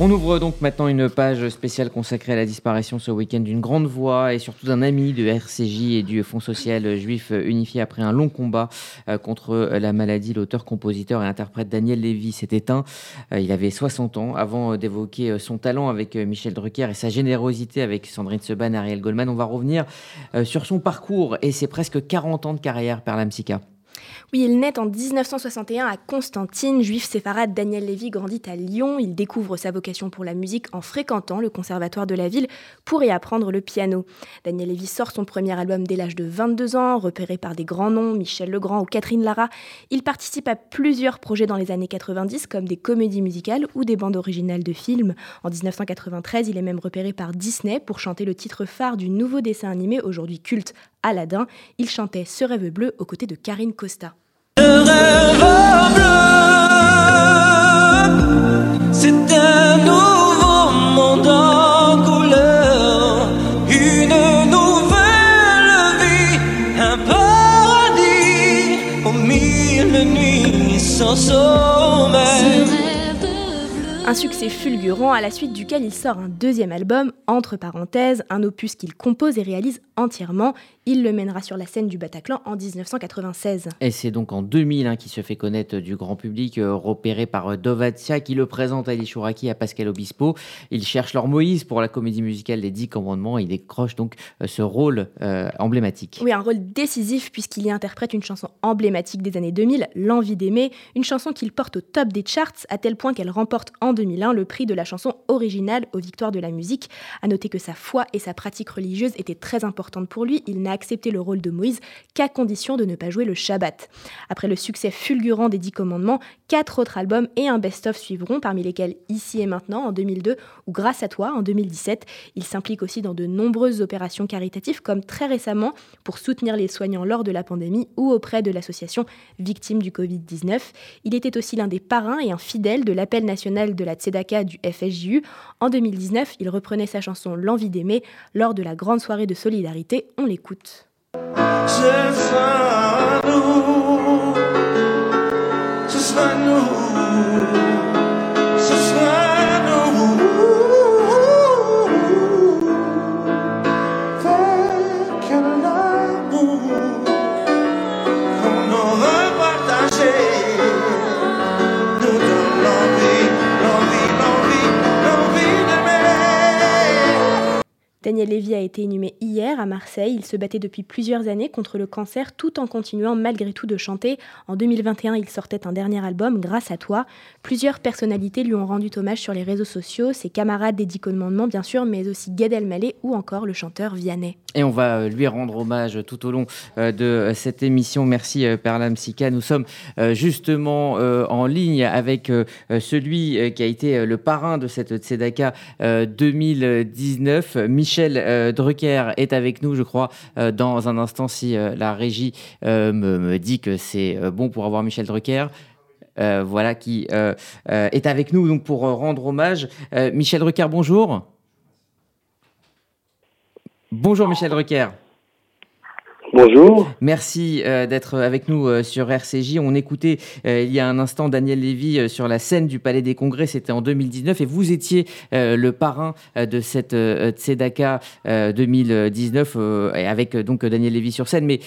On ouvre donc maintenant une page spéciale consacrée à la disparition ce week-end d'une grande voix et surtout d'un ami de RCJ et du Fonds social juif unifié après un long combat euh, contre la maladie. L'auteur, compositeur et interprète Daniel Lévy s'est éteint. Euh, il avait 60 ans avant d'évoquer son talent avec Michel Drucker et sa générosité avec Sandrine Seban Ariel Goldman. On va revenir euh, sur son parcours et ses presque 40 ans de carrière par l'Amsica. Oui, il naît en 1961 à Constantine. Juif séfarade, Daniel Lévy grandit à Lyon. Il découvre sa vocation pour la musique en fréquentant le conservatoire de la ville pour y apprendre le piano. Daniel Lévy sort son premier album dès l'âge de 22 ans, repéré par des grands noms, Michel Legrand ou Catherine Lara. Il participe à plusieurs projets dans les années 90, comme des comédies musicales ou des bandes originales de films. En 1993, il est même repéré par Disney pour chanter le titre phare du nouveau dessin animé aujourd'hui culte Aladdin. Il chantait Ce rêve bleu aux côtés de Karine Costa. C'est un nouveau monde en couleur, une nouvelle vie, un paradis au milieu de nuit sans sommeil. Un succès fulgurant à la suite duquel il sort un deuxième album, entre parenthèses, un opus qu'il compose et réalise entièrement. Il le mènera sur la scène du Bataclan en 1996. Et c'est donc en 2000 hein, qu'il se fait connaître du grand public, euh, repéré par euh, Dovatia, qui le présente à Chouraki à Pascal Obispo. Il cherche leur Moïse pour la comédie musicale des Dix Commandements. Il décroche donc euh, ce rôle emblématique. Oui, un rôle décisif puisqu'il y interprète une chanson emblématique des années 2000, L'envie d'aimer, une chanson qu'il porte au top des charts à tel point qu'elle remporte en 2001 le prix de la chanson originale aux Victoires de la musique. À noter que sa foi et sa pratique religieuse étaient très importantes pour lui. Il n'a accepté le rôle de Moïse qu'à condition de ne pas jouer le Shabbat. Après le succès fulgurant des Dix Commandements, quatre autres albums et un best-of suivront, parmi lesquels Ici et maintenant en 2002 ou Grâce à toi en 2017. Il s'implique aussi dans de nombreuses opérations caritatives, comme très récemment pour soutenir les soignants lors de la pandémie ou auprès de l'association Victimes du Covid-19. Il était aussi l'un des parrains et un fidèle de l'appel national de la Tzedaka du FSJU. En 2019, il reprenait sa chanson L'envie d'aimer lors de la grande soirée de solidarité. On l'écoute. Selalu Daniel Lévy a été inhumé hier à Marseille. Il se battait depuis plusieurs années contre le cancer tout en continuant malgré tout de chanter. En 2021, il sortait un dernier album, Grâce à toi. Plusieurs personnalités lui ont rendu hommage sur les réseaux sociaux, ses camarades des Dix Commandements bien sûr, mais aussi Gad Elmaleh ou encore le chanteur Vianney. Et on va euh, lui rendre hommage tout au long euh, de euh, cette émission. Merci Perlam Sika. Nous sommes justement en ligne avec celui qui a été le parrain de cette Tzedaka 2019, Michel Michel euh, Drucker est avec nous, je crois, euh, dans un instant, si euh, la régie me, dit que c'est bon pour avoir Michel Drucker. voilà, qui est avec nous pour rendre hommage. Michel Drucker, bonjour. Bonjour Michel Drucker. Bonjour. Merci euh, d'être avec nous euh, sur RCJ. On écoutait euh, il y a un instant Daniel Lévy sur la scène du Palais des Congrès, c'était en 2019, et vous étiez le parrain de cette Tzedaka 2019, et avec donc Daniel Lévy sur scène. Mais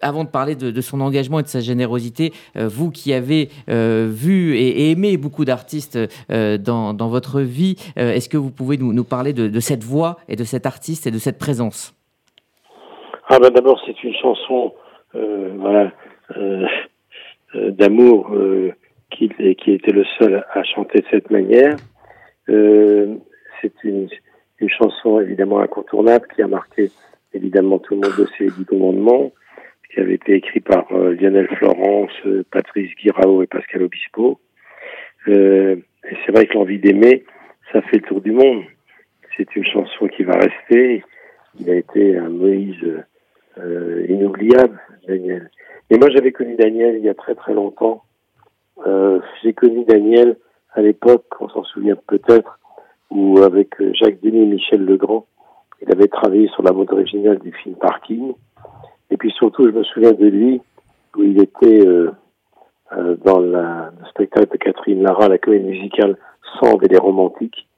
avant de parler de, son engagement et de sa générosité, vous qui avez vu et, aimé beaucoup d'artistes dans, votre vie, est-ce que vous pouvez nous, parler de cette voix et de cet artiste et de cette présence? Ah ben d'abord c'est une chanson euh, voilà euh, euh d'amour euh, qui, qui était le seul à chanter de cette manière. Euh, c'est une, une chanson évidemment incontournable qui a marqué évidemment tout le monde de ses dix commandements, qui avait été écrit par Lionel Florence, Patrice Guirao et Pascal Obispo. et c'est vrai que l'envie d'aimer, ça fait le tour du monde. C'est une chanson qui va rester. Il a été un Moïse euh, inoubliable, Daniel. Et moi, j'avais connu Daniel il y a très très longtemps. Euh, J'ai connu Daniel à l'époque, on s'en souvient peut-être, où avec euh, Jacques Denis et Michel Legrand, il avait travaillé sur la mode originale du film Parking. Et puis surtout, je me souviens de lui, où il était euh, dans la, le spectacle de Catherine Lara, la comédie musicale Sang et les romantiques.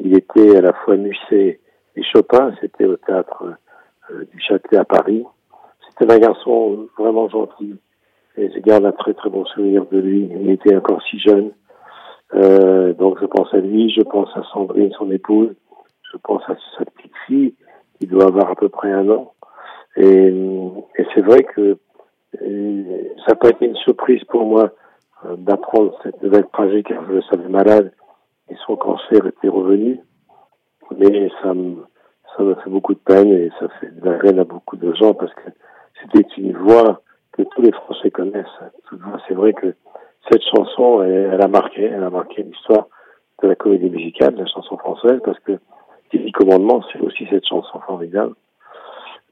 Il était à la fois Musset et Chopin, c'était au théâtre du Châtelet à Paris. C'était un garçon vraiment gentil et je garde un très très bon souvenir de lui. Il était encore si jeune. Euh, donc je pense à lui, je pense à Sandrine, son épouse, je pense à sa petite fille qui doit avoir à peu près un an. Et, et c'est vrai que euh, ça pas été une surprise pour moi euh, d'apprendre cette nouvelle tragique car je le savais malade et son cancer était revenu. Mais ça me, ça me fait beaucoup de peine et ça fait de la peine à beaucoup de gens parce que c'était une voix que tous les Français connaissent. C'est vrai que cette chanson, elle, a marqué, elle a marqué l'histoire de la comédie musicale, la chanson française, parce que Dix Commandements, c'est aussi cette chanson formidable.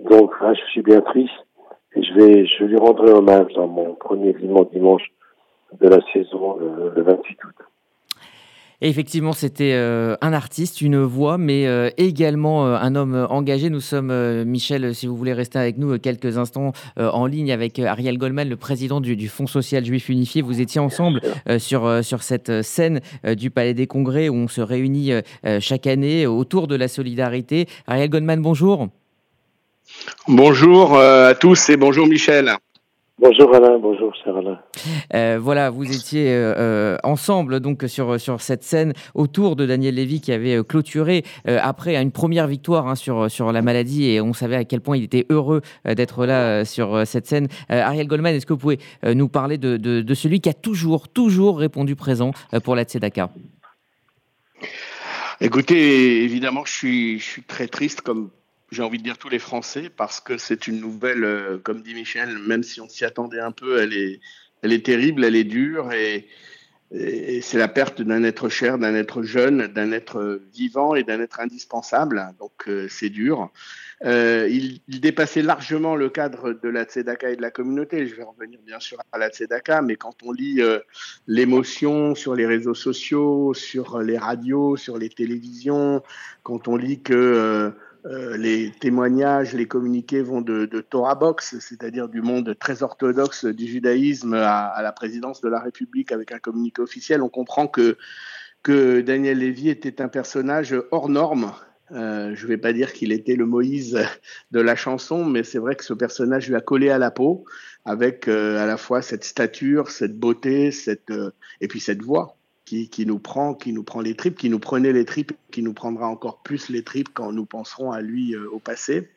Donc là, je suis bien triste et je vais, je lui rendrai hommage dans mon premier dimanche de la saison, le, le 28 août. Et effectivement, c'était euh, un artiste, une voix, mais euh, également euh, un homme engagé. Nous sommes, Michel, si vous voulez rester avec nous quelques instants, en ligne avec Ariel Goldman, le président du, Fonds social juif unifié. Vous étiez ensemble sur, sur cette scène du Palais des Congrès où on se réunit chaque année autour de la solidarité. Ariel Goldman, bonjour. Bonjour à tous et bonjour Michel. Bonjour Alain, bonjour cher Alain. Euh, voilà, vous étiez euh, euh, ensemble donc sur, sur cette scène autour de Daniel Lévy qui avait clôturé après une première victoire hein, sur, sur la maladie et on savait à quel point il était heureux d'être là sur cette scène. Ariel Goldman, est-ce que vous pouvez nous parler de, de, celui qui a toujours, toujours répondu présent pour la Tzedaka? Écoutez, évidemment, je suis, je suis très triste comme j'ai envie de dire tous les Français, parce que c'est une nouvelle, euh, comme dit Michel, même si on s'y attendait un peu, elle est, elle est terrible, elle est dure, et, c'est la perte d'un être cher, d'un être jeune, d'un être vivant et d'un être indispensable. Donc euh, c'est dur. Euh, il, dépassait largement le cadre de la Tzedaka et de la communauté. Je vais revenir bien sûr à la Tzedaka, mais quand on lit l'émotion sur les réseaux sociaux, sur les radios, sur les télévisions, quand on lit que euh, les témoignages, les communiqués vont de, Torah Box, c'est-à-dire du monde très orthodoxe du judaïsme, à, la présidence de la République avec un communiqué officiel. On comprend que, que Daniel Lévy était un personnage hors norme. Euh, je ne vais pas dire qu'il était le Moïse de la chanson, mais c'est vrai que ce personnage lui a collé à la peau avec euh, à la fois cette stature, cette beauté, cette, et puis cette voix qui, nous prend, qui nous prend les tripes, qui nous prenait les tripes, qui nous prendra encore plus les tripes quand nous penserons à lui euh, au passé,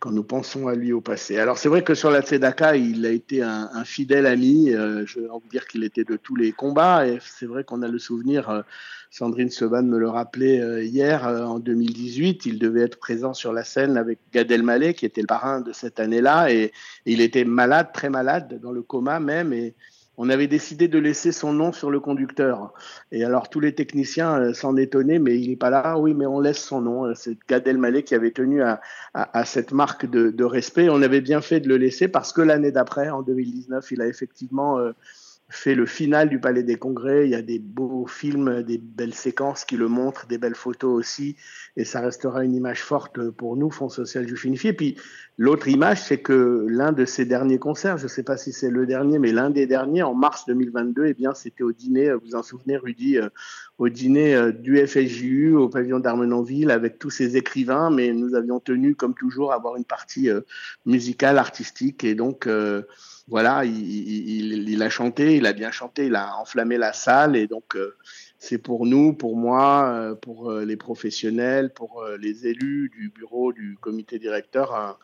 quand nous pensons à lui au passé. Alors c'est vrai que sur la Tzedaka, il a été un, fidèle ami. Euh, je vais vous dire qu'il était de tous les combats, et c'est vrai qu'on a le souvenir. Euh, Sandrine Seban me le rappelait hier, en 2018, il devait être présent sur la scène avec Gad Elmaleh, qui était le parrain de cette année-là, et, et il était malade, très malade, dans le coma même, et on avait décidé de laisser son nom sur le conducteur. Et alors tous les techniciens euh, s'en étonnaient, mais il n'est pas là. oui, mais on laisse son nom. Euh, c'est Gad Elmaleh qui avait tenu à, cette marque de, respect. On avait bien fait de le laisser parce que l'année d'après, en 2019, il a effectivement euh, fait le final du Palais des Congrès. Il y a des beaux films, des belles séquences qui le montrent, des belles photos aussi. Et ça restera une image forte pour nous, Fonds social juif unifié. Puis l'autre image, c'est que l'un de ses derniers concerts, je ne sais pas si c'est le dernier, mais l'un des derniers, en mars 2022, eh bien, c'était au dîner, vous en souvenez, Rudy, euh, au dîner euh, du FSJU, au pavillon d'Armenonville, avec tous ses écrivains. Mais nous avions tenu, comme toujours, à avoir une partie euh, musicale, artistique. Et donc, voilà, il, a chanté, il a bien chanté, il a enflammé la salle et donc euh, c'est pour nous, pour moi, euh, pour euh, les professionnels, pour les élus du bureau, du comité directeur,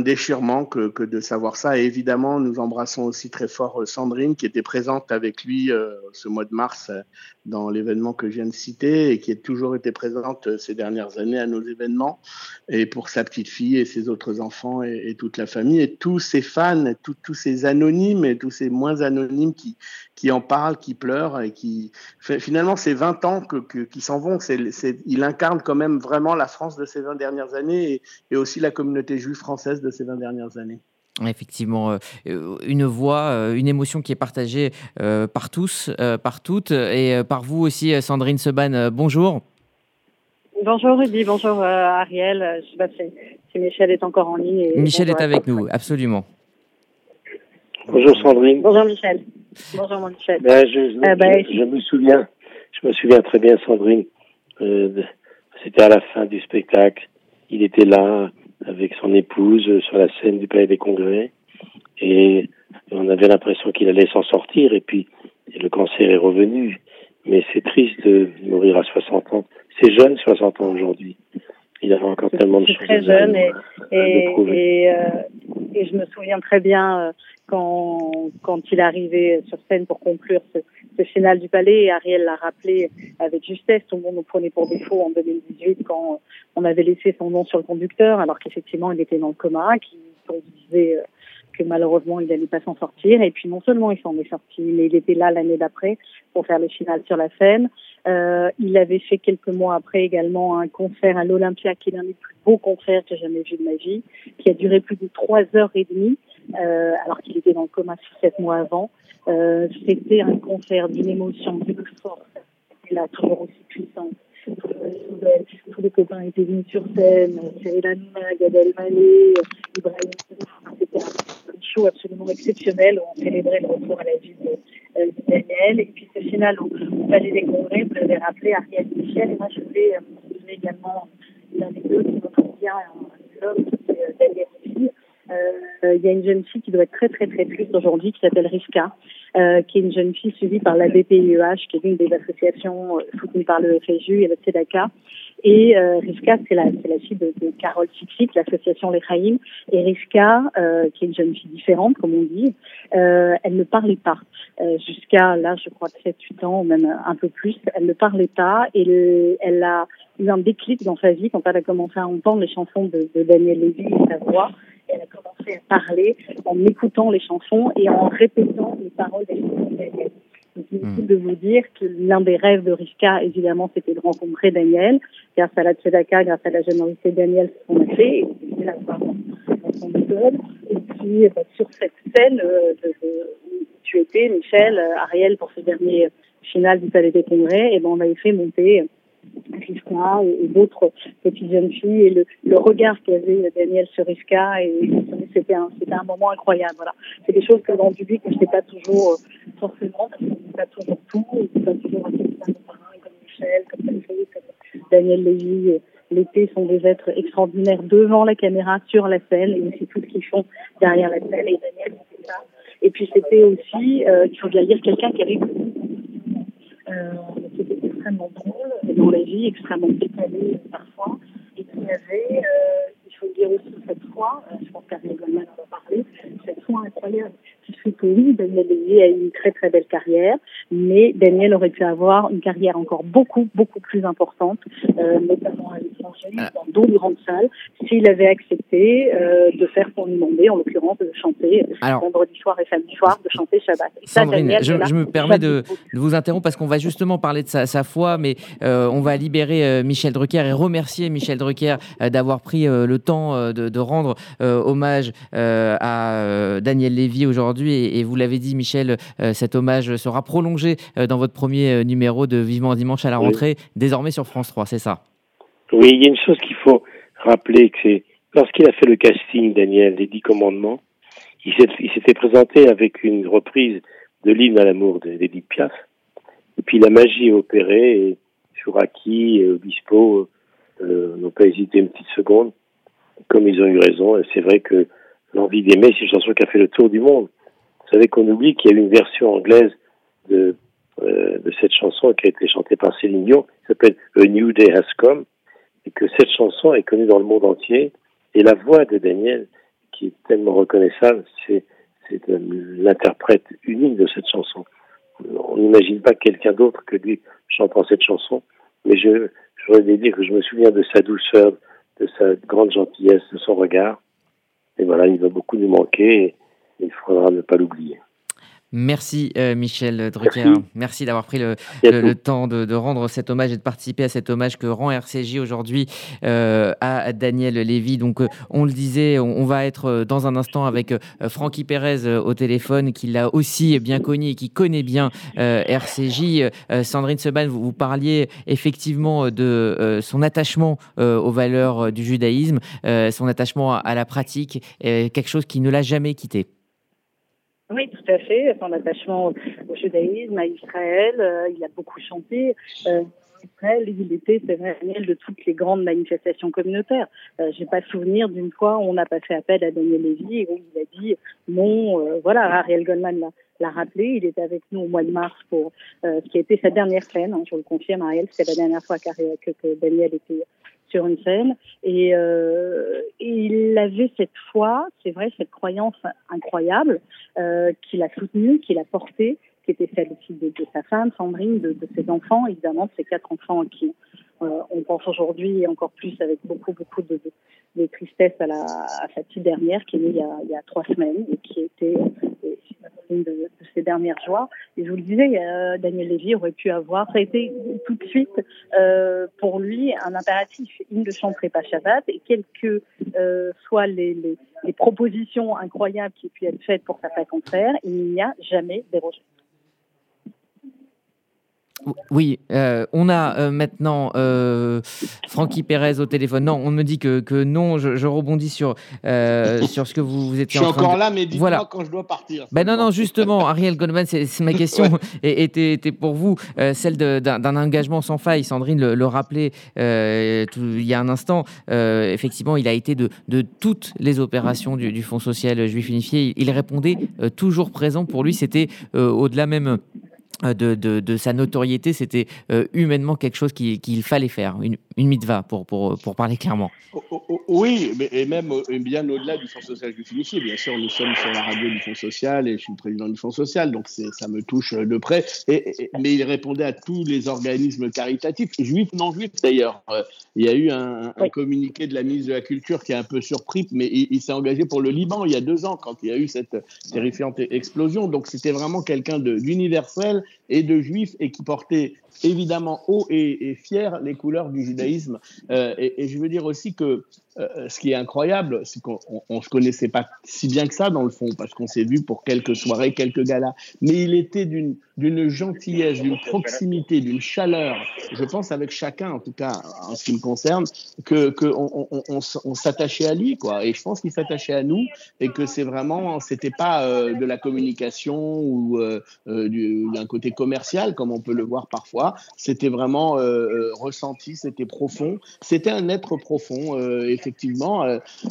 déchirement que, que, de savoir ça. Et évidemment, nous embrassons aussi très fort euh, Sandrine, qui était présente avec lui euh, ce mois de mars euh, dans l'événement que je viens de citer et qui a toujours été présente ces dernières années à nos événements, et pour sa petite fille et ses autres enfants et, toute la famille, et tous ces fans, tous ces anonymes et tous ces moins anonymes qui, qui en parlent, qui pleurent et qui finalement ces 20 ans que, qui s'en vont, c'est, il incarne quand même vraiment la France de ces 20 dernières années et, et aussi la communauté juive française de ces 20 dernières années. Effectivement, euh, une voix, euh, une émotion qui est partagée euh, par tous, par toutes, et par vous aussi, Sandrine Seban. bonjour. Bonjour Rudy, bonjour Ariel. Je sais pas si, Michel est encore en ligne. Michel est avec nous, absolument. Bonjour Sandrine. Bonjour Michel. Bonjour, mon Michel. Ben, je, je- Ah, ben, je- je me souviens, je me souviens très bien, Sandrine. euh, C'était à la fin du spectacle. Il était là avec son épouse sur la scène du Palais des Congrès et on avait l'impression qu'il allait s'en sortir. Et puis le cancer est revenu. Mais c'est triste de mourir à 60 ans. C'est jeune, 60 ans aujourd'hui. Il avait encore tellement de choses très jeune et, et, euh, et je me souviens très bien euh, quand, quand il arrivé sur scène pour conclure ce, ce final du palais. Et Ariel l'a rappelé avec justesse. Tout le monde nous prenait pour défaut en 2018 quand on avait laissé son nom sur le conducteur, alors qu'effectivement il était dans le coma, qu'on disait euh, que malheureusement il n'allait pas s'en sortir. Et puis non seulement il s'en est sorti, mais il était là l'année d'après pour faire le final sur la scène. Euh, il avait fait quelques mois après également un concert à l'Olympia, qui est l'un des plus beaux concerts que j'ai jamais vu de ma vie, qui a duré plus de trois heures et demie, euh, alors qu'il était dans le coma six, sept mois avant. Euh, C'était un concert d'une émotion, d'une force. Et là, toujours aussi Tous les copains étaient venus sur scène, Cyril Hanouna, Gad Elmaleh, Ibrahim C'était un show absolument exceptionnel où on célébrait le retour à la vie de, euh, de Daniel. Et puis ce final au, Palais des Congrès, vous l'avez rappelé, Ariel Michel. Et moi, je voulais euh, donner également une anecdote qui montre bien un homme qui est euh, Daniel. Euh, Il y a une jeune fille qui doit être très très très triste aujourd'hui qui s'appelle Rivka, euh, qui est une jeune fille suivie par la BPIEH, qui est l'une des associations euh, soutenues par le FSU et le TEDACA. Et euh, Rivka, c'est la, la fille de, de Carole l'association Les Chaïm. Et Rivka, euh, qui est une jeune fille différente, comme on dit, euh, elle ne parlait pas. Euh, Jusqu'à là, je crois, 7-8 ans, ou même un peu plus, elle ne parlait pas. Et le, elle a eu un déclic dans sa vie quand elle a commencé à entendre les chansons de, de Daniel Lévy et sa voix. Elle a commencé à parler en écoutant les chansons et en répétant les paroles des chansons de Daniel. Donc, inutile de vous dire que l'un des rêves de Rivka, évidemment, c'était de rencontrer Daniel. Grâce à la Tzedaka, grâce à la générosité de Daniel, ce qu'on a fait. Et c'est la voir dans son école. Et puis, euh, sur cette scène euh, de, de- où tu étais, Michel, euh, Ariel, pour ce dernier final du Palais des Congrès, et ben, on avait fait monter Rivka et, et d'autres petites jeunes filles et le, regard qu'avait Daniel sur Rivka et c'était un un moment incroyable voilà. C'est des choses que dans le public je sais pas toujours euh, forcément parce qu'on dit pas toujours tout on dit pas toujours à quelqu'un comme Michel comme Daniel Lévy euh, l'été sont des êtres extraordinaires devant la caméra sur la scène et aussi tout ce qu'ils font derrière la scène et Daniel c'était ça. Et puis c'était aussi euh, il faut bien dire quelqu'un qui avait euh, extrêmement drôle dans la vie, extrêmement décalé parfois, et qui avait, euh, il faut dire aussi cette fois, euh, je pense qu'Ariel Goldman en a parlé, cette foi incroyable. Qui fait que oui, Daniel Lévy a une très très belle carrière, mais Daniel aurait pu avoir une carrière encore beaucoup beaucoup plus importante, euh, notamment à l'étranger, Ah. dans d'autres grandes salles, s'il avait accepté euh, de faire pour lui demander, en l'occurrence, de chanter Alors, vendredi soir et samedi soir, de chanter Shabbat. Et ça, Sandrine, Daniel, je, là, je me permets de, vous interrompre parce qu'on va justement parler de sa, sa foi, mais euh, on va libérer euh, Michel Drucker et remercier Michel Drucker euh, d'avoir pris euh, le temps euh, de, de rendre euh, hommage euh, à euh, Daniel Lévy aujourd'hui. Et, et vous l'avez dit, Michel, euh, cet hommage sera prolongé euh, dans votre premier euh, numéro de Vivement Dimanche à la Oui. rentrée, désormais sur France 3, c'est ça? Oui, il y a une chose qu'il faut rappeler, que c'est lorsqu'il a fait le casting, Daniel, des Dix Commandements, il s'était présenté avec une reprise de l'hymne à l'amour de- d'Edith Piaf. Et puis la magie est opérée et Chouraki et Obispo euh, n'ont pas hésité une petite seconde, comme ils ont eu raison. Et c'est vrai que l'envie d'aimer, c'est une chanson qui a fait le tour du monde. Vous savez qu'on oublie qu'il y a eu une version anglaise de, euh, de cette chanson qui a été chantée par Céline Dion, qui s'appelle A New Day Has Come et que cette chanson est connue dans le monde entier. Et la voix de Daniel, qui est tellement reconnaissable, c'est l'interprète unique de cette chanson. On n'imagine pas quelqu'un d'autre que lui chantant cette chanson, mais je, je voudrais dire que je me souviens de sa douceur, de sa grande gentillesse, de son regard. Et voilà, il va beaucoup nous manquer et il faudra ne pas l'oublier. Merci euh, Michel Drucker. Merci. Merci d'avoir pris le, temps de, de rendre cet hommage et de participer à cet hommage que rend RCJ aujourd'hui euh, à Daniel Lévy. Donc, euh, on le disait, on, on va être dans un instant avec Francky Pérez au téléphone, qui l'a aussi bien connu et qui connaît bien RCJ. Sandrine Seban, vous, vous parliez effectivement de son attachement aux valeurs du judaïsme, son attachement à, à la pratique, quelque chose qui ne l'a jamais quitté. Oui, tout à fait. Son attachement au judaïsme, à Israël, euh, il a beaucoup chanté. Euh, Israël, il était, c'est vrai, de toutes les grandes manifestations communautaires. Euh, J'ai pas souvenir d'une fois où on a pas fait appel à Daniel Lévy où il a dit non. Euh, voilà, Ariel Goldman l'a rappelé. Il était avec nous au mois de mars pour euh, ce qui a été sa dernière scène. Hein, je le confirme, Ariel, c'était la dernière fois que, que Daniel était sur une scène. Et, euh, il avait cette foi, c'est vrai, cette croyance incroyable euh, qu'il a soutenue, qu'il a portée, qui était celle aussi de, sa femme, Sandrine, de, ses enfants, évidemment, de ses quatre enfants qui, euh, on pense aujourd'hui, et encore plus avec beaucoup, beaucoup de, tristesse à, la, sa petite dernière, qui est née il y a, il y a trois semaines et qui était de, de, ses dernières joies. Et je vous le disais, euh, Daniel Lévy aurait pu avoir, ça a été tout de suite euh, pour lui un impératif. Il ne chanterait pas Shabbat et quelles que euh, soient les, les, les, propositions incroyables qui puissent être faites pour sa façon de faire, il n'y a jamais dérogé. Oui, euh, on a euh, maintenant euh, Francky Pérez au téléphone. Non, on me dit que, que non. Je, je rebondis sur, euh, sur ce que vous, vous étiez je suis encore là, mais dites-moi Voilà. quand je dois partir. Ben non, non, justement, Ariel Goldman, c'est ma question Ouais. et- était, était pour vous, celle d'un engagement sans faille. Sandrine le, le rappelait tout- il y a un instant. Effectivement, il a été de, de toutes les opérations du, du Fonds social juif unifié. Il, il répondait toujours présent. Pour lui, c'était au-delà même de, de- de sa notoriété, c'était euh, humainement quelque chose qu'il qu'il fallait faire, une, une mitva, pour, pour, pour parler clairement. Oh, oh, oh, Oui, mais, et même euh, et bien au-delà du Fonds social juif unifié. Bien sûr, nous sommes sur la radio du Fonds social et je suis le président du Fonds social, donc c'est- ça me touche euh, de près. Et, et- mais il répondait à tous les organismes caritatifs, juifs, non juifs d'ailleurs. Euh, il y a eu un, communiqué de la ministre de la Culture qui est un peu surpris, mais il, il s'est engagé pour le Liban il y a deux ans quand il y a eu cette terrifiante explosion. Donc c'était vraiment quelqu'un de- d'universel et de juif et qui portait évidemment haut et, fier les couleurs du judaïsme. Euh, et, je veux dire aussi que euh, ce qui est incroyable, c'est qu'on on, on se connaissait pas si bien que ça dans le fond, parce qu'on s'est vu pour quelques soirées, quelques galas. Mais il était d'une gentillesse, d'une proximité, d'une chaleur. Je pense avec chacun, en tout cas en ce qui me concerne, que, que on, s'attachait à lui, quoi. Et je pense qu'il s'attachait à nous, et que c'est vraiment, c'était pas euh, de la communication ou du- d'un côté commercial comme on peut le voir parfois. C'était vraiment euh, euh, ressenti, c'était profond. C'était un être profond, euh, effectivement,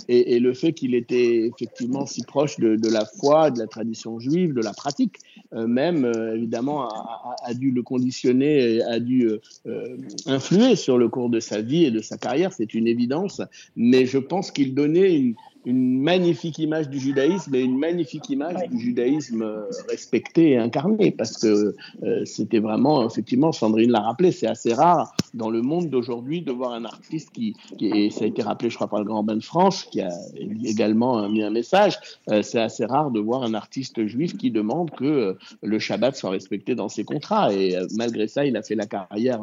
et, le fait qu'il était effectivement si proche de, la foi, de la tradition juive, de la pratique, même évidemment a, a- dû le conditionner, a dû influer sur le cours de sa vie et de sa carrière, c'est une évidence. Mais je pense qu'il donnait une, une magnifique image du judaïsme et une magnifique image du judaïsme euh, respecté et incarné, parce que euh, c'était vraiment, effectivement, Sandrine l'a rappelé, c'est assez rare dans le monde d'aujourd'hui de voir un artiste qui, qui et ça a été rappelé, je crois, par le Grand Bain de France, qui a également euh, mis un message, euh, c'est assez rare de voir un artiste juif qui demande que euh, le Shabbat soit respecté dans ses contrats, et malgré ça, il a fait la carrière,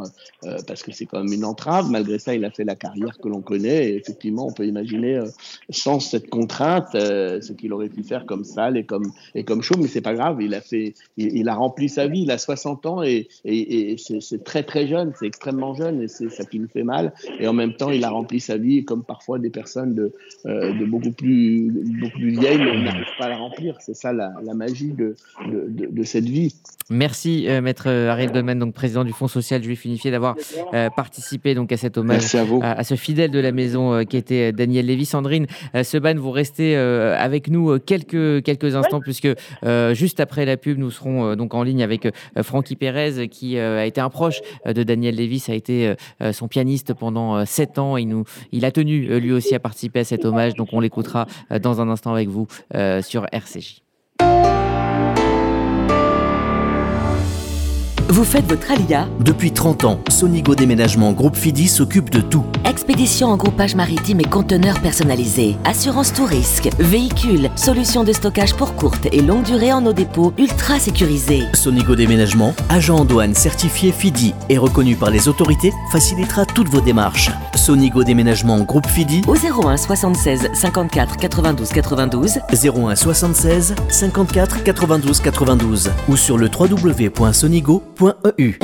parce que c'est quand même une entrave, malgré ça, il a fait la carrière que l'on connaît, et effectivement, on peut imaginer, sans cette contrainte, euh, ce qu'il aurait pu faire comme salle et comme, et comme show, mais c'est pas grave, il a fait, il, il a rempli sa vie, il a 60 ans et, et, et c'est très très jeune, c'est extrêmement jeune et c'est ça qui nous fait mal. Et en même temps, il a rempli sa vie comme parfois des personnes de, euh, de beaucoup plus beaucoup plus vieilles n'arrivent pas à la remplir. C'est ça la, la magie de, de, de, de cette vie. Merci, euh, maître Ariel Goldman, donc président du Fonds social juif unifié, d'avoir euh, participé donc à cet hommage à à, ce fidèle de la maison qui était Daniel Lévy. Sandrine euh, Vous restez euh, avec nous euh, quelques, quelques instants, puisque euh, juste après la pub, nous serons donc en ligne avec Francky Pérez, qui a été un proche de Daniel. Ça a été son pianiste pendant sept ans. Il, nous, il a tenu lui aussi à participer à cet hommage, donc on l'écoutera dans un instant avec vous sur RCJ. Vous faites votre alia Depuis 30 ans, Sonigo Déménagement Groupe Fidi s'occupe de tout. Expédition en groupage maritime et conteneurs personnalisés. Assurance tout risque. Véhicules. Solutions de stockage pour courte et longue durée en nos dépôts ultra sécurisés. Sonigo Déménagement, agent en douane certifié Fidi et reconnu par les autorités, facilitera toutes vos démarches. Sonigo Déménagement Groupe Fidi, Au 01 76 54 92 92. 01 76 54 92 92 ou sur le www.sonigo.eu.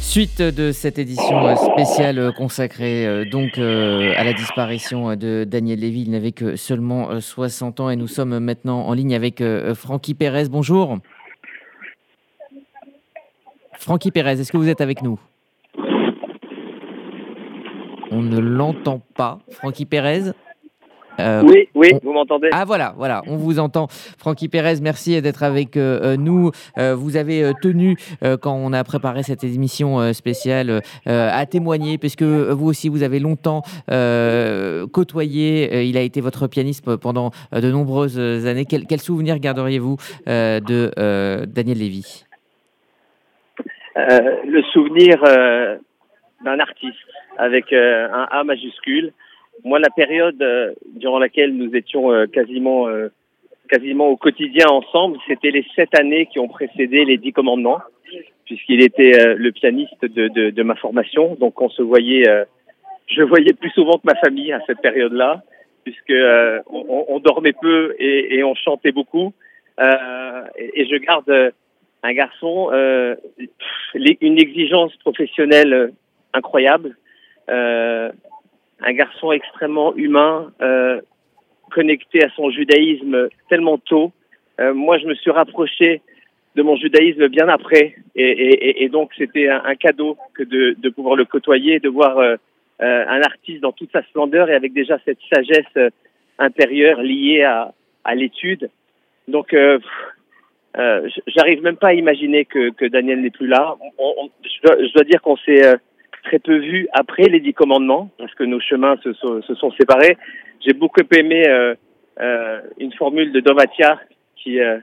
Suite de cette édition euh, spéciale euh, consacrée euh, donc à la disparition de Daniel Lévy. Il n'avait que seulement 60 ans et nous sommes maintenant en ligne avec Francky Pérez. Bonjour. Francky Pérez, est-ce que vous êtes avec nous? On ne l'entend pas. Francky Pérez? Euh, oui, oui, vous m'entendez. Ah voilà, voilà, on vous entend. Francky Pérez, merci d'être avec euh, euh, nous. vous avez tenu, quand on a préparé cette émission spéciale, à témoigner, puisque vous aussi, vous avez longtemps côtoyé. il a été votre pianiste pendant de nombreuses années. Quel, quel souvenir garderiez-vous de Daniel Lévy? Le souvenir d'un artiste avec un A majuscule moi, la période euh, durant laquelle nous étions euh, quasiment, euh, quasiment au quotidien ensemble, c'était les sept années qui ont précédé les dix commandements, puisqu'il était le pianiste de, de, de, ma formation. Donc, on se voyait, je voyais plus souvent que ma famille à cette période-là, puisque on, on, dormait peu et, et, on chantait beaucoup. Et, je garde un garçon, une exigence professionnelle incroyable. Euh, un garçon extrêmement humain, euh, connecté à son judaïsme tellement tôt. Euh, moi, je me suis rapproché de mon judaïsme bien après, et, et, et donc c'était un, cadeau que de, de, pouvoir le côtoyer, de voir euh, euh un artiste dans toute sa splendeur et avec déjà cette sagesse euh, intérieure liée à, à l'étude. Donc, euh, j'arrive même pas à imaginer que, que Daniel n'est plus là. Je, dois, je, dois, dire qu'on s'est très peu vu après les dix commandements, parce que nos chemins se sont, se sont séparés. J'ai beaucoup aimé euh, euh, une formule de Domatia qui, euh,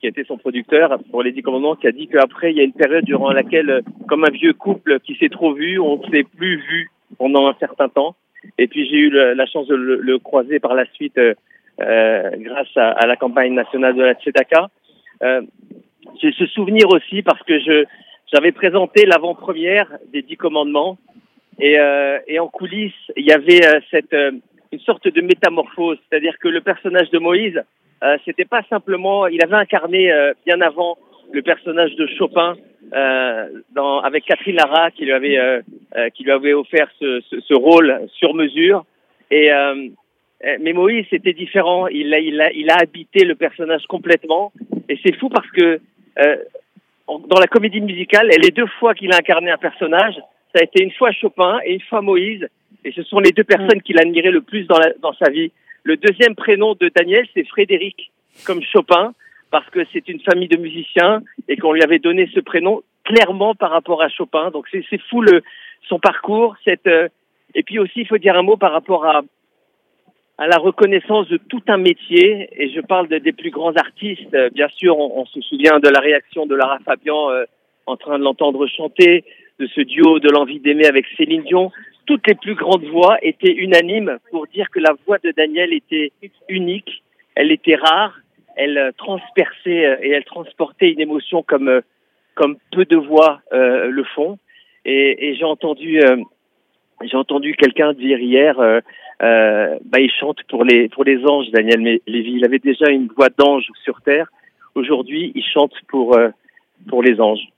qui était son producteur pour les dix commandements, qui a dit qu'après, il y a une période durant laquelle, comme un vieux couple qui s'est trop vu, on ne s'est plus vu pendant un certain temps. Et puis j'ai eu la chance de le, le, croiser par la suite euh, euh grâce à, à, la campagne nationale de la Tzedaka. Euh, j'ai ce souvenir aussi parce que je, j'avais présenté l'avant-première des Dix Commandements et, euh, et en coulisses, il y avait euh, cette euh, une sorte de métamorphose, c'est-à-dire que le personnage de Moïse, euh, c'était pas simplement, il avait incarné euh, bien avant le personnage de Chopin dans, avec Catherine Lara qui lui avait qui lui avait offert ce, ce, ce rôle sur mesure. Et mais Moïse c'était différent, il a, il a il a habité le personnage complètement. Et c'est fou parce que dans la comédie musicale, et les deux fois qu'il a incarné un personnage, ça a été une fois Chopin et une fois Moïse. Et ce sont les deux personnes qu'il admirait le plus dans, la, dans sa vie. Le deuxième prénom de Daniel, c'est Frédéric, comme Chopin, parce que c'est une famille de musiciens et qu'on lui avait donné ce prénom clairement par rapport à Chopin. Donc c'est fou le, son parcours. Cette, euh, et puis aussi, il faut dire un mot par rapport à, à la reconnaissance de tout un métier, et je parle de, des plus grands artistes. Euh, bien sûr, on, on, se souvient de la réaction de Lara Fabian euh, en train de l'entendre chanter, de ce duo de l'envie d'aimer avec Céline Dion. Toutes les plus grandes voix étaient unanimes pour dire que la voix de Daniel était unique, elle était rare, elle euh, transperçait euh, et elle transportait une émotion comme comme peu de voix le font. Et, et j'ai entendu j'ai entendu quelqu'un dire hier, euh, euh, bah, il chante pour les pour les anges, Daniel Lévy. Il avait déjà une voix d'ange sur terre. Aujourd'hui, il chante pour euh, pour les anges.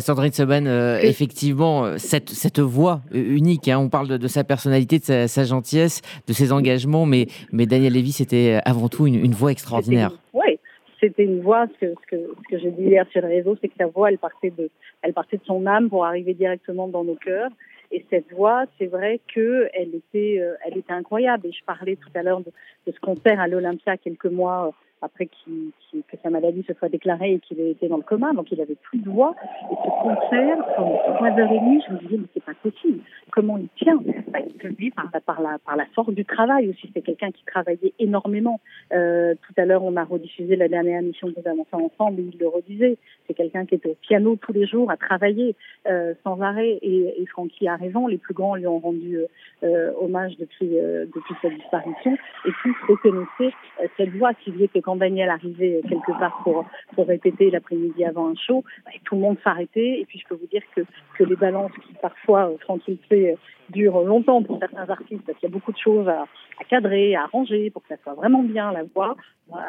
Sandrine Seban, euh, effectivement, cette, cette voix unique, hein, on parle de, de, sa personnalité, de sa, sa, gentillesse, de ses engagements, mais, mais Daniel Lévy, c'était avant tout une, une voix extraordinaire. Oui, c'était une voix, ce que, ce que, ce que j'ai dit hier sur les réseaux, c'est que sa voix, elle partait, de, elle partait de son âme pour arriver directement dans nos cœurs. Et cette voix, c'est vrai que elle était, euh, elle était incroyable. Et je parlais tout à l'heure de, de, ce concert à l'Olympia quelques mois après qu qu que sa maladie se soit déclarée et qu'il était dans le coma, donc il avait plus de voix. Et ce concert, pendant trois heures et demie, je me disais mais c'est pas possible. Comment il tient? Bah, Il tenait par par la par la force du travail aussi. C'est quelqu'un qui travaillait énormément. Euh, tout à l'heure, on a rediffusé la dernière émission que nous avons fait ensemble. Et il le redisait. C'est quelqu'un qui était au piano tous les jours, à travailler euh, sans arrêt. Et, et Francky a raison. Les plus grands lui ont rendu euh, hommage depuis euh, depuis sa disparition. Et tous reconnaissaient euh, cette voix, qui faisait que quand Daniel arrivait quelque part pour, pour répéter l'après-midi avant un show, bah, tout le monde s'arrêtait. Et puis je peux vous dire que, que les balances qui parfois, euh, il fait, durent longtemps pour certains artistes, parce qu'il y a beaucoup de choses à, cadrer, à arranger pour que ça soit vraiment bien la voix.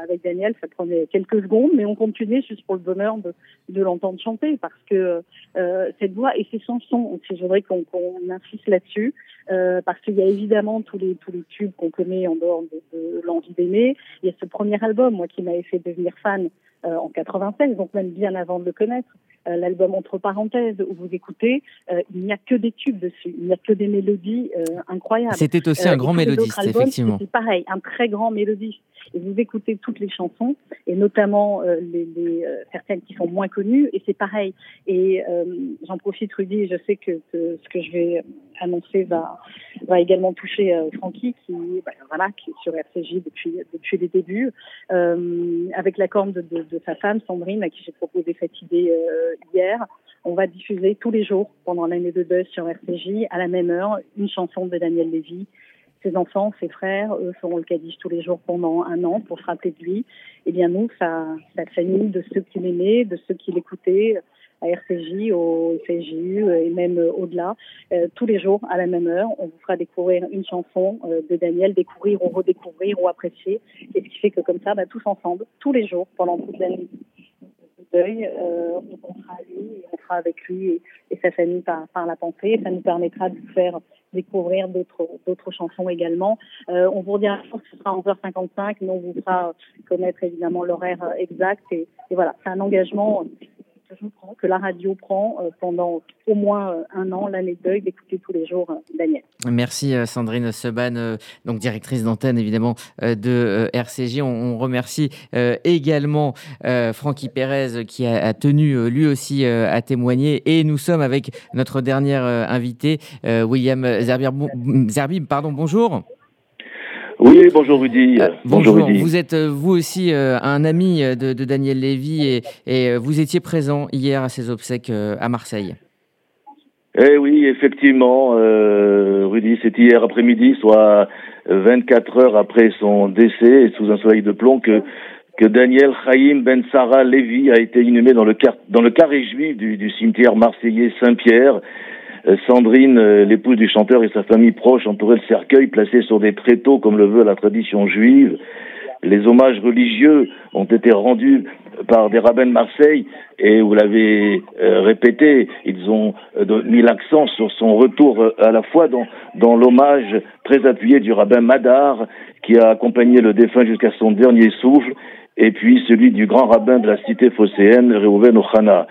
Avec Daniel, ça prenait quelques secondes, mais on continuait juste pour le bonheur de, de l'entendre chanter, parce que euh, cette voix et ses chansons, je voudrais qu'on insiste là-dessus, euh, parce qu'il y a évidemment tous les tous les tubes qu'on connaît en dehors de, de l'envie d'aimer. Il y a ce premier album, moi, qui m'avait fait devenir fan euh, en 96, donc même bien avant de le connaître. Euh, l'album entre parenthèses où vous écoutez, euh, il n'y a que des tubes dessus, il n'y a que des mélodies incroyables. C'était aussi un grand mélodiste, effectivement. C'est pareil, un très grand mélodiste. Et vous écoutez toutes les chansons, et notamment les, les certaines qui sont moins connues, et c'est pareil. Et j'en profite, Rudy, je sais que, que, ce que je vais annoncer va, va également toucher Francky, qui, bah, voilà, qui est sur RCJ depuis, depuis les débuts, avec l'accord de, de de sa femme, Sandrine, à qui j'ai proposé cette idée euh, hier. On va diffuser tous les jours, pendant l'année de deuil sur RCJ, à la même heure, une chanson de Daniel Lévy. Ses enfants, ses frères, eux feront le Kaddish tous les jours pendant un an pour se rappeler de lui. Et eh bien nous, sa, famille, de ceux qui l'aimaient, de ceux qui l'écoutaient, à RCJ, au FSJU et même au-delà, euh, tous les jours à la même heure. On vous fera découvrir une chanson euh, de Daniel, découvrir ou redécouvrir ou apprécier. Et ce qui fait que comme ça, bah, tous ensemble, tous les jours, pendant toute l'année euh, on pensera sera avec lui et, et sa famille par, la pensée. Ça nous permettra de vous faire découvrir d'autres chansons également. Euh, on vous redira que ce sera 11h55, mais on vous fera connaître évidemment l'horaire exact. Et, et voilà, c'est un engagement que la radio prend euh, pendant au moins euh, un an, l'année de deuil, d'écouter tous les jours euh, Daniel. Merci Sandrine Seban, donc directrice d'antenne évidemment de RCJ. On, remercie également Francky Pérez qui a, tenu lui aussi à témoigner. Et nous sommes avec notre dernier invité, William Zerbi. Pardon, bonjour. Oui, bonjour Rudy. Euh, bonjour, Vous êtes euh, vous aussi euh, un ami de, Daniel Lévy et, vous étiez présent hier à ses obsèques à Marseille. Eh oui, effectivement, Rudy, c'est hier après-midi, soit 24 heures après son décès, sous un soleil de plomb, que, que Daniel Chaim Ben Sarah Lévy a été inhumé dans le, dans le carré juif du, du cimetière marseillais Saint-Pierre. Euh, Sandrine, euh, l'épouse du chanteur et sa famille proche entouraient le cercueil placé sur des tréteaux comme le veut la tradition juive. Les hommages religieux ont été rendus par des rabbins de Marseille et vous l'avez euh, répété, ils ont mis l'accent sur son retour à la fois dans, dans l'hommage très appuyé du rabbin Madar qui a accompagné le défunt jusqu'à son dernier souffle et puis celui du grand rabbin de la cité phocéenne, Reuven Ochana.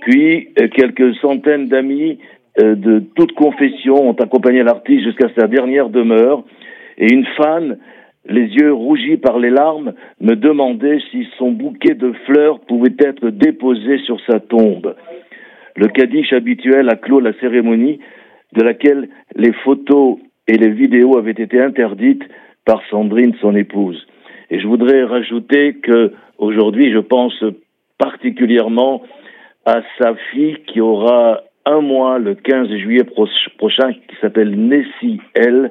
Puis quelques centaines d'amis euh, de toute confession ont accompagné l'artiste jusqu'à sa dernière demeure, et une fan, les yeux rougis par les larmes, me demandait si son bouquet de fleurs pouvait être déposé sur sa tombe. Le kaddish habituel a clos la cérémonie, de laquelle les photos et les vidéos avaient été interdites par Sandrine, son épouse. Et je voudrais rajouter que aujourd'hui, je pense particulièrement à sa fille qui aura un mois, le 15 juillet prochain, qui s'appelle Nessie L.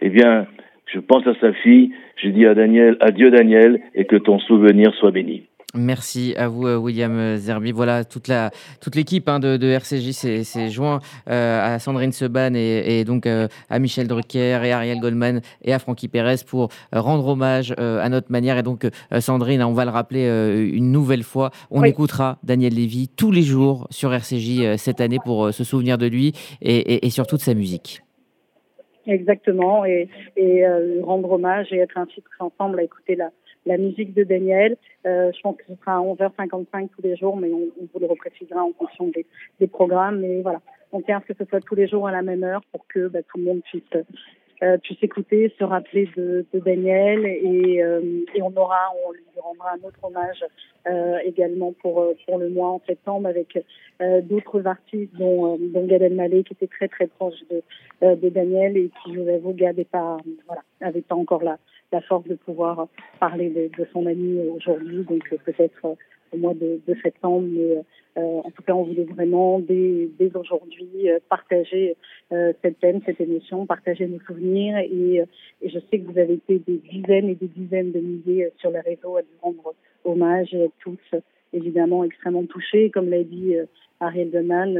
Eh bien, je pense à sa fille, je dis à Daniel, adieu Daniel, et que ton souvenir soit béni. Merci à vous, euh, William Zerbi. Voilà, toute la toute l'équipe hein, de, RCJ s'est joint euh, à Sandrine Seban et, donc euh, à Michel Drucker et Ariel Goldman et à Francky Pérez pour rendre hommage à notre manière. Et donc, Sandrine, on va le rappeler une nouvelle fois, on écoutera Daniel Lévy tous les jours sur RCJ cette année pour se souvenir de lui et, surtout de sa musique. Exactement, et, rendre hommage et être ainsi tous ensemble à écouter la, la musique de Daniel. Euh, je pense que ce sera à 11h55 tous les jours, mais on, vous le reprécisera en fonction des, des, programmes. Mais voilà, on tient à ce que ce soit tous les jours à la même heure pour que bah, tout le monde puisse euh, puisse écouter, se rappeler de, de Daniel et, euh, et, on aura, on lui rendra un autre hommage euh, également pour pour le mois en septembre avec d'autres artistes dont, dont Gad Elmaleh qui était très très proche de, de Daniel et qui je vous avoue Gad pas voilà avait pas encore la la force de pouvoir parler de, son ami aujourd'hui. Donc peut-être mois de, septembre, mais en tout cas, on voulait vraiment dès, dès aujourd'hui partager cette thème, cette émission, partager nos souvenirs et, je sais que vous avez été des dizaines et des dizaines de milliers sur les réseaux à nous rendre hommage tous évidemment extrêmement touchés. Comme l'a dit Ariel Donald,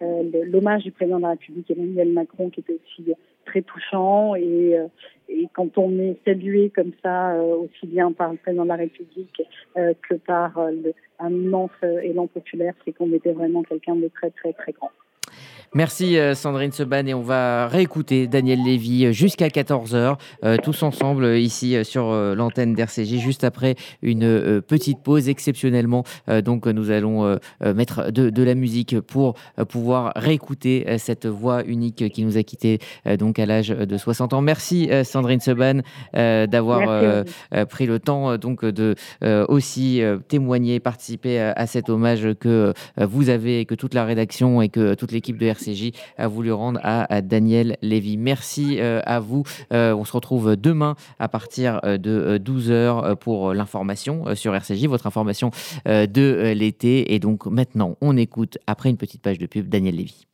l'hommage du président de la République Emmanuel Macron qui était aussi très touchant et, euh, et quand on est salué comme ça euh, aussi bien par le président de la République euh, que par un immense élan populaire, c'est qu'on était vraiment quelqu'un de très très très grand. Merci euh, Sandrine Seban et on va réécouter Daniel Lévy euh, jusqu'à 14h, euh, tous ensemble ici sur l'antenne d'RCJ, juste après une petite pause exceptionnellement. donc nous allons mettre de, la musique pour pouvoir réécouter cette voix unique qui nous a quittés donc à l'âge de 60 ans. Merci Sandrine Seban d'avoir pris le temps donc de aussi témoigner, participer à cet hommage que vous avez et que toute la rédaction et que toute l'équipe de RCJ a voulu rendre à, Daniel Lévy. Merci euh, à vous. Euh, on se retrouve demain à partir euh, de 12h pour l'information sur RCJ, votre information de l'été. Et donc maintenant, on écoute, après une petite page de pub, Daniel Lévy.